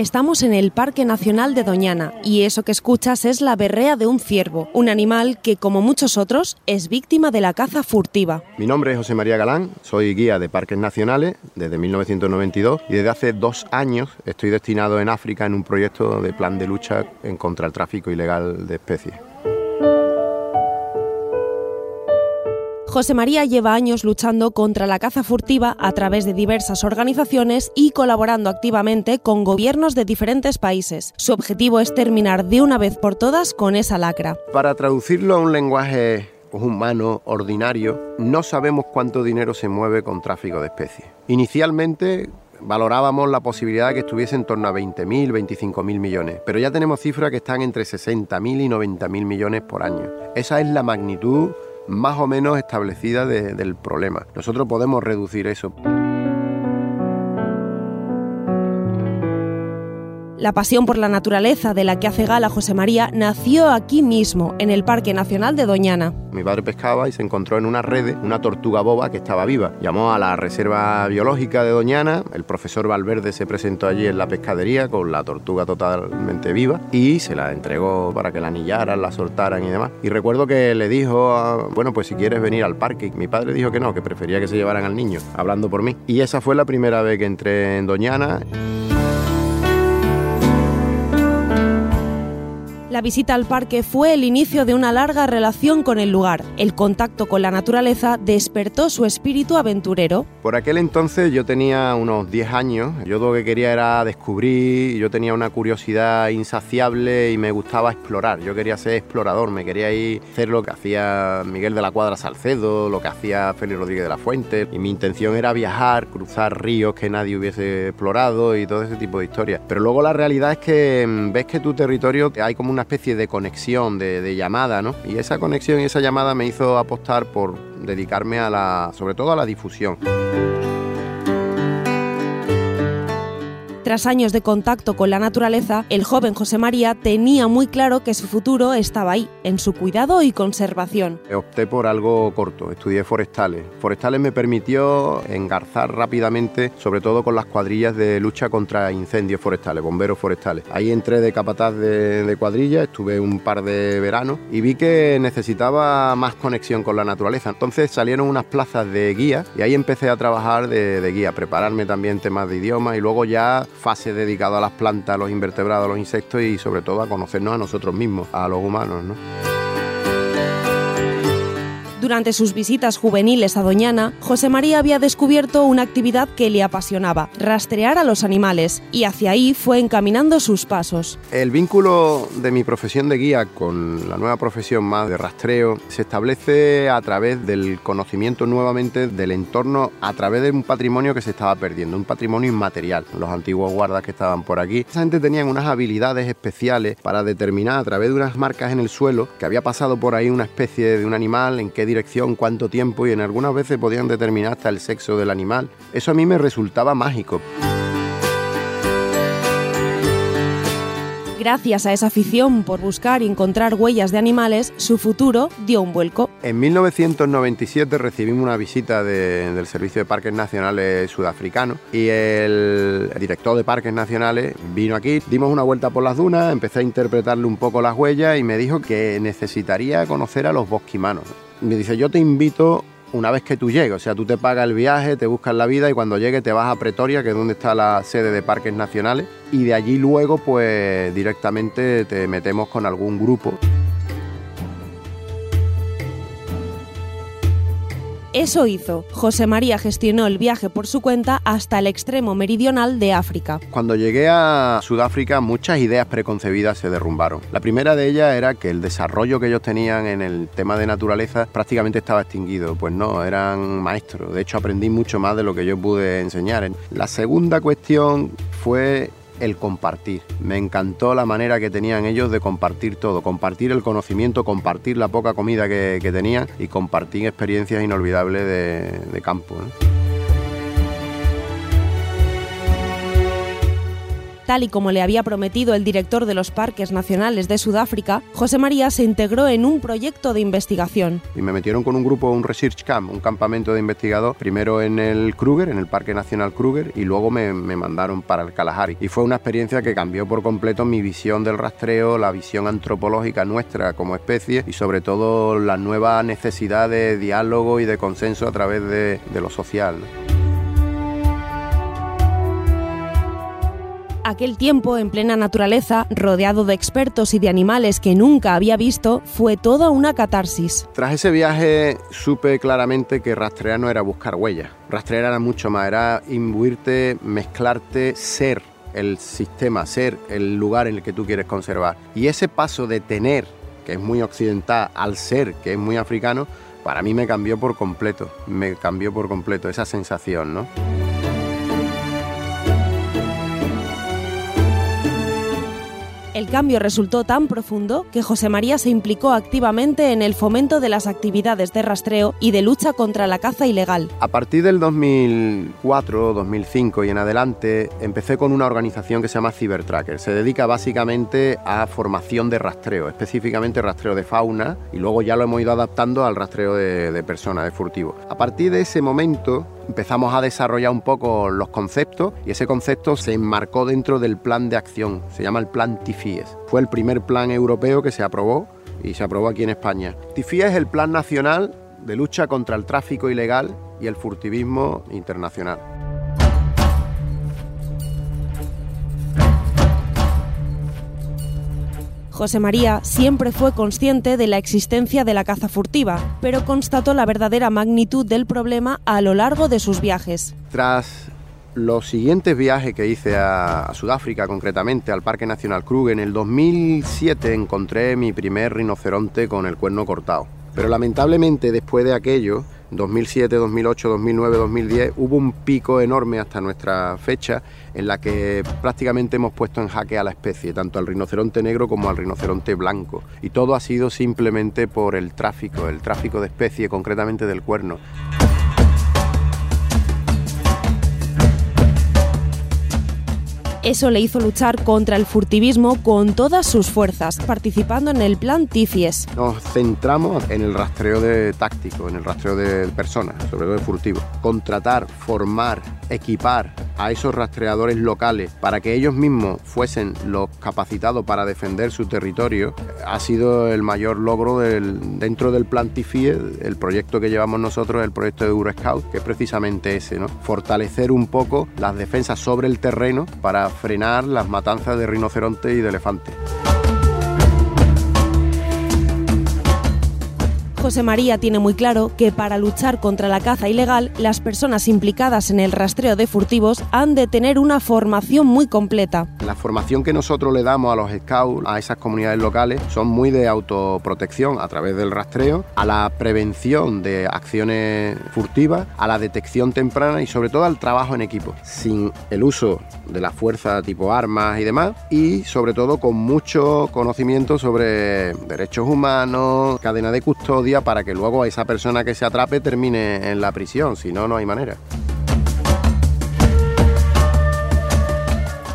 Estamos en el Parque Nacional de Doñana y eso que escuchas es la berrea de un ciervo, un animal que, como muchos otros, es víctima de la caza furtiva. Mi nombre es José María Galán, soy guía de parques nacionales desde 1992 y desde hace dos años estoy destinado en África en un proyecto de plan de lucha en contra el tráfico ilegal de especies. José María lleva años luchando contra la caza furtiva a través de diversas organizaciones y colaborando activamente con gobiernos de diferentes países. Su objetivo es terminar de una vez por todas con esa lacra. Para traducirlo a un lenguaje humano, ordinario, no sabemos cuánto dinero se mueve con tráfico de especies. Inicialmente valorábamos la posibilidad de que estuviese en torno a 20.000, 25.000 millones, pero ya tenemos cifras que están entre 60.000 y 90.000 millones por año. Esa es la magnitud más o menos establecida de, del problema. Nosotros podemos reducir eso. La pasión por la naturaleza de la que hace gala José María nació aquí mismo, en el Parque Nacional de Doñana. Mi padre pescaba y se encontró en una red una tortuga boba que estaba viva. Llamó a la Reserva Biológica de Doñana, el profesor Valverde se presentó allí en la pescadería con la tortuga totalmente viva y se la entregó para que la anillaran, la soltaran y demás. Y recuerdo que le dijo, bueno, pues si quieres venir al parque. Mi padre dijo que no, que prefería que se llevaran al niño, hablando por mí. Y esa fue la primera vez que entré en Doñana. La visita al parque fue el inicio de una larga relación con el lugar. El contacto con la naturaleza despertó su espíritu aventurero. Por aquel entonces yo tenía unos 10 años, yo lo que quería era descubrir, yo tenía una curiosidad insaciable y me gustaba explorar, yo quería ser explorador, me quería ir a hacer lo que hacía Miguel de la Cuadra Salcedo, lo que hacía Félix Rodríguez de la Fuente, y mi intención era viajar, cruzar ríos que nadie hubiese explorado y todo ese tipo de historias. Pero luego la realidad es que mm, ves que tu territorio hay como una especie de conexión, de, de, llamada, ¿no? Y esa conexión y esa llamada me hizo apostar por dedicarme a la, sobre todo a la difusión. Tras años de contacto con la naturaleza, el joven José María tenía muy claro que su futuro estaba ahí, en su cuidado y conservación. Opté por algo corto, estudié forestales. Forestales me permitió engarzar rápidamente, sobre todo con las cuadrillas de lucha contra incendios forestales, bomberos forestales. Ahí entré de capataz de, cuadrilla, estuve un par de veranos y vi que necesitaba más conexión con la naturaleza. Entonces salieron unas plazas de guía y ahí empecé a trabajar de, de guía, prepararme también temas de idioma y luego ya fase dedicado a las plantas, a los invertebrados, a los insectos y sobre todo a conocernos a nosotros mismos, a los humanos. ¿no? Durante sus visitas juveniles a Doñana, José María había descubierto una actividad que le apasionaba, rastrear a los animales, y hacia ahí fue encaminando sus pasos. El vínculo de mi profesión de guía con la nueva profesión más de rastreo se establece a través del conocimiento nuevamente del entorno, a través de un patrimonio que se estaba perdiendo, un patrimonio inmaterial. Los antiguos guardas que estaban por aquí, esa gente tenían unas habilidades especiales para determinar a través de unas marcas en el suelo que había pasado por ahí una especie de un animal, en qué dirección, cuánto tiempo y en algunas veces podían determinar hasta el sexo del animal. Eso a mí me resultaba mágico. Gracias a esa afición por buscar y encontrar huellas de animales, su futuro dio un vuelco. En 1997 recibimos una visita de, del Servicio de Parques Nacionales sudafricano y el director de Parques Nacionales vino aquí, dimos una vuelta por las dunas, empecé a interpretarle un poco las huellas y me dijo que necesitaría conocer a los bosquimanos. Me dice, yo te invito una vez que tú llegues, o sea, tú te pagas el viaje, te buscas la vida y cuando llegues te vas a Pretoria, que es donde está la sede de Parques Nacionales, y de allí luego pues directamente te metemos con algún grupo. Eso hizo. José María gestionó el viaje por su cuenta hasta el extremo meridional de África. Cuando llegué a Sudáfrica muchas ideas preconcebidas se derrumbaron. La primera de ellas era que el desarrollo que ellos tenían en el tema de naturaleza prácticamente estaba extinguido. Pues no, eran maestros. De hecho aprendí mucho más de lo que yo pude enseñar. La segunda cuestión fue el compartir. Me encantó la manera que tenían ellos de compartir todo, compartir el conocimiento, compartir la poca comida que, tenían y compartir experiencias inolvidables de, campo. Tal y como le había prometido el director de los Parques Nacionales de Sudáfrica, José María se integró en un proyecto de investigación. Y me metieron con un grupo, un research camp, un campamento de investigador, primero en el Kruger, en el Parque Nacional Kruger, y luego me, mandaron para el Kalahari. Y fue una experiencia que cambió por completo mi visión del rastreo, la visión antropológica nuestra como especie y sobre todo la nueva necesidad de diálogo y de consenso a través de lo social. Aquel tiempo en plena naturaleza, rodeado de expertos y de animales que nunca había visto, fue toda una catarsis. Tras ese viaje supe claramente que rastrear no era buscar huellas. Rastrear era mucho más, era imbuirte, mezclarte, ser el sistema, ser el lugar en el que tú quieres conservar. Y ese paso de tener, que es muy occidental, al ser, que es muy africano, para mí me cambió por completo, me cambió por completo esa sensación, ¿no? El cambio resultó tan profundo que José María se implicó activamente en el fomento de las actividades de rastreo y de lucha contra la caza ilegal. A partir del 2004, 2005 y en adelante, empecé con una organización que se llama Cybertracker. Se dedica básicamente a formación de rastreo, específicamente rastreo de fauna, y luego ya lo hemos ido adaptando al rastreo de, personas, de furtivos. A partir de ese momento, empezamos a desarrollar un poco los conceptos y ese concepto se enmarcó dentro del plan de acción, se llama el plan TIFIES. Fue el primer plan europeo que se aprobó y se aprobó aquí en España. TIFIES es el plan nacional de lucha contra el tráfico ilegal y el furtivismo internacional. José María siempre fue consciente de la existencia de la caza furtiva, pero constató la verdadera magnitud del problema a lo largo de sus viajes. Tras los siguientes viajes que hice a, Sudáfrica, concretamente al Parque Nacional Kruger, en el 2007 encontré mi primer rinoceronte con el cuerno cortado. Pero lamentablemente después de aquello 2007, 2008, 2009, 2010 hubo un pico enorme hasta nuestra fecha en la que prácticamente hemos puesto en jaque a la especie, tanto al rinoceronte negro como al rinoceronte blanco. Y todo ha sido simplemente por el tráfico, el tráfico de especie, concretamente del cuerno. Eso le hizo luchar contra el furtivismo con todas sus fuerzas, participando en el plan Tifies. Nos centramos en el rastreo de táctico, en el rastreo de personas, sobre todo de furtivos. Contratar, formar, equipar a esos rastreadores locales para que ellos mismos fuesen los capacitados para defender su territorio ha sido el mayor logro dentro del plan Tifies, el proyecto que llevamos nosotros, el proyecto de Euroscout, que es precisamente ese, ¿no? Fortalecer un poco las defensas sobre el terreno para frenar las matanzas de rinoceronte y de elefante. José María tiene muy claro que para luchar contra la caza ilegal, las personas implicadas en el rastreo de furtivos han de tener una formación muy completa. La formación que nosotros le damos a los scouts, a esas comunidades locales, son muy de autoprotección a través del rastreo, a la prevención de acciones furtivas, a la detección temprana y sobre todo al trabajo en equipo, sin el uso de la fuerza tipo armas y demás, y sobre todo con mucho conocimiento sobre derechos humanos, cadena de custodia, para que luego esa persona que se atrape termine en la prisión, si no, no hay manera.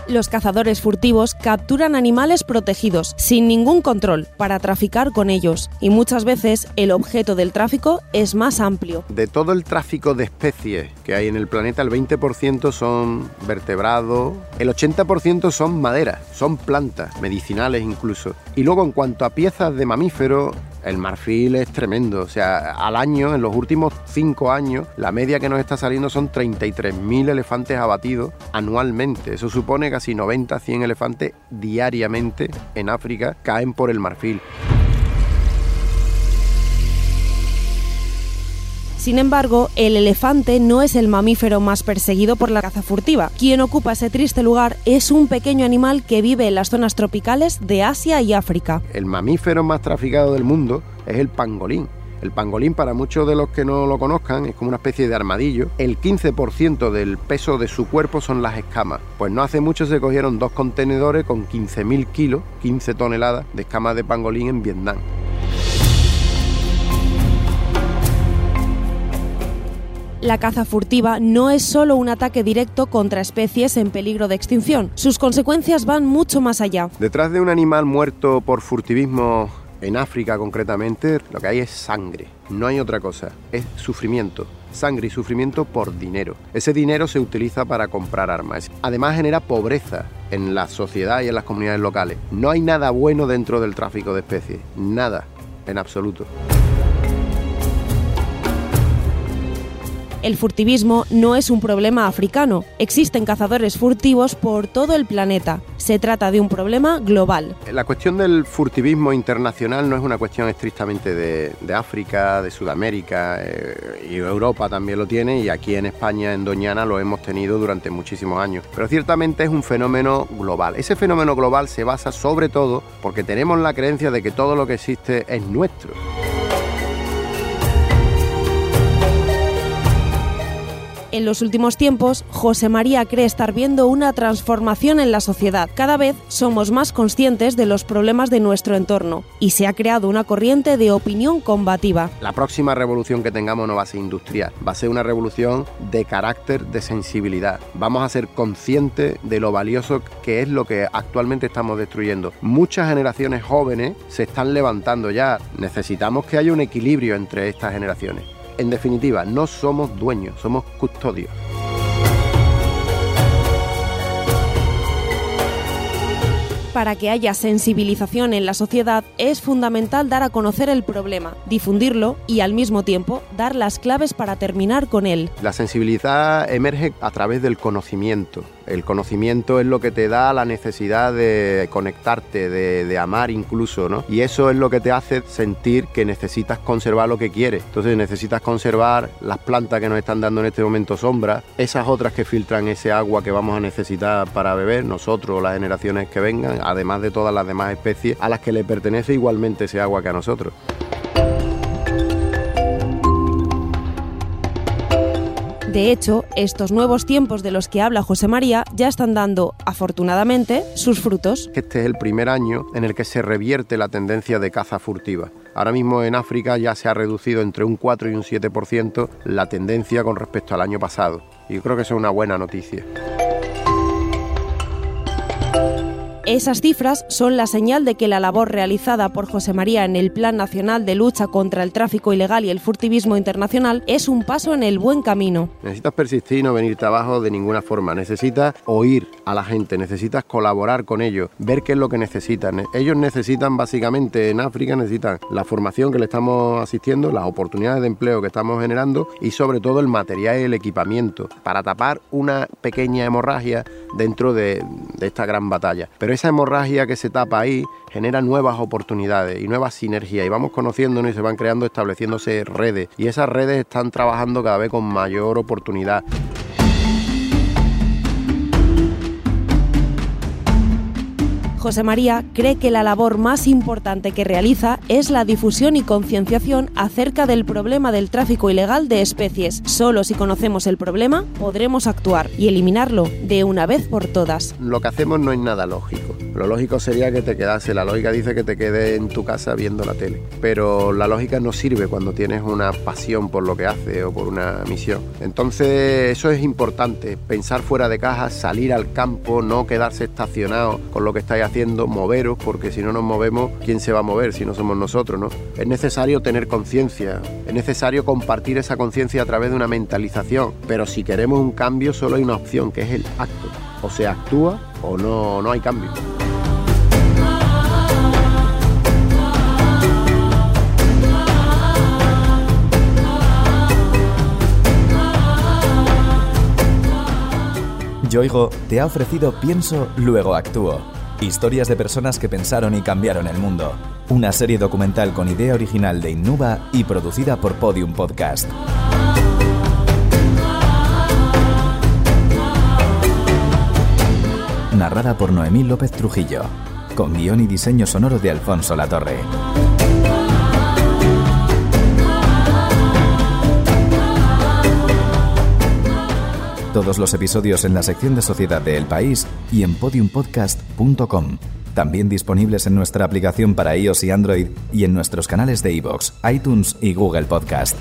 Los cazadores furtivos capturan animales protegidos, sin ningún control, para traficar con ellos, y muchas veces el objeto del tráfico es más amplio. De todo el tráfico de especies que hay en el planeta, el 20% son vertebrados, el 80% son maderas, son plantas, medicinales incluso. Y luego en cuanto a piezas de mamíferos, el marfil es tremendo. O sea, al año, en los últimos cinco años, la media que nos está saliendo son 33.000 elefantes abatidos anualmente. Eso supone casi 90-100 elefantes diariamente en África caen por el marfil. Sin embargo, el elefante no es el mamífero más perseguido por la caza furtiva. Quien ocupa ese triste lugar es un pequeño animal que vive en las zonas tropicales de Asia y África. El mamífero más traficado del mundo es el pangolín El pangolín, para muchos de los que no lo conozcan, es como una especie de armadillo. El 15% del peso de su cuerpo son las escamas. Pues no hace mucho se cogieron dos contenedores con 15.000 kilos, 15 toneladas de escamas de pangolín en Vietnam. La caza furtiva no es solo un ataque directo contra especies en peligro de extinción. Sus consecuencias van mucho más allá. Detrás de un animal muerto por furtivismo en África concretamente, lo que hay es sangre. No hay otra cosa. Es sufrimiento. Sangre y sufrimiento por dinero. Ese dinero se utiliza para comprar armas. Además genera pobreza en la sociedad y en las comunidades locales. No hay nada bueno dentro del tráfico de especies. Nada. En absoluto. El furtivismo no es un problema africano. Existen cazadores furtivos por todo el planeta. Se trata de un problema global. La cuestión del furtivismo internacional no es una cuestión estrictamente de, África, de Sudamérica eh, y Europa también lo tiene y aquí en España, en Doñana, lo hemos tenido durante muchísimos años. Pero ciertamente es un fenómeno global. Ese fenómeno global se basa sobre todo porque tenemos la creencia de que todo lo que existe es nuestro. En los últimos tiempos, José María cree estar viendo una transformación en la sociedad. Cada vez somos más conscientes de los problemas de nuestro entorno y se ha creado una corriente de opinión combativa. La próxima revolución que tengamos no va a ser industrial, va a ser una revolución de carácter, de sensibilidad. Vamos a ser conscientes de lo valioso que es lo que actualmente estamos destruyendo. Muchas generaciones jóvenes se están levantando ya. Necesitamos que haya un equilibrio entre estas generaciones. En definitiva, no somos dueños, somos custodios. Para que haya sensibilización en la sociedad es fundamental dar a conocer el problema, difundirlo y al mismo tiempo dar las claves para terminar con él. La sensibilidad emerge a través del conocimiento, el conocimiento es lo que te da la necesidad de conectarte, de, amar incluso, ¿no? Y eso es lo que te hace sentir que necesitas conservar lo que quieres. Entonces necesitas conservar las plantas que nos están dando en este momento sombra, esas otras que filtran ese agua que vamos a necesitar para beber, nosotros, las generaciones que vengan, además de todas las demás especies a las que le pertenece igualmente ese agua que a nosotros. De hecho, estos nuevos tiempos de los que habla José María ya están dando, afortunadamente, sus frutos. Este es el primer año en el que se revierte la tendencia de caza furtiva. Ahora mismo en África ya se ha reducido entre un 4 y un 7% la tendencia con respecto al año pasado. Y yo creo que eso es una buena noticia. Esas cifras son la señal de que la labor realizada por José María en el Plan Nacional de Lucha contra el Tráfico Ilegal y el Furtivismo Internacional es un paso en el buen camino. Necesitas persistir y no venirte abajo de ninguna forma. Necesitas oír a la gente, necesitas colaborar con ellos, ver qué es lo que necesitan. Ellos necesitan básicamente en África, necesitan la formación que le estamos asistiendo, las oportunidades de empleo que estamos generando y sobre todo el material y el equipamiento para tapar una pequeña hemorragia dentro de, esta gran batalla. Pero esa hemorragia que se tapa ahí genera nuevas oportunidades y nuevas sinergias y vamos conociéndonos y se van creando, estableciéndose redes y esas redes están trabajando cada vez con mayor oportunidad. José María cree que la labor más importante que realiza es la difusión y concienciación acerca del problema del tráfico ilegal de especies. Solo si conocemos el problema podremos actuar y eliminarlo de una vez por todas. Lo que hacemos no es nada lógico. Lo lógico sería que te quedase. La lógica dice que te quedes en tu casa viendo la tele. Pero la lógica no sirve cuando tienes una pasión por lo que haces o por una misión. Entonces eso es importante. Pensar fuera de caja, salir al campo, no quedarse estacionado con lo que estáis haciendo moveros, porque si no nos movemos, ¿quién se va a mover si no somos nosotros? ¿no? Es necesario tener conciencia, es necesario compartir esa conciencia a través de una mentalización, pero si queremos un cambio solo hay una opción, que es el acto. O se actúa o no, no hay cambio. Yoigo te ha ofrecido Pienso, luego actúo Historias de personas que pensaron y cambiaron el mundo. Una serie documental con idea original de Innuba y producida por Podium Podcast. narrada por Noemí López Trujillo, con guion y diseño sonoro de Alfonso Latorre. Todos los episodios en la sección de Sociedad de El País y en podiumpodcast.com. También disponibles en nuestra aplicación para iOS y Android y en nuestros canales de iVoox, iTunes y Google Podcast.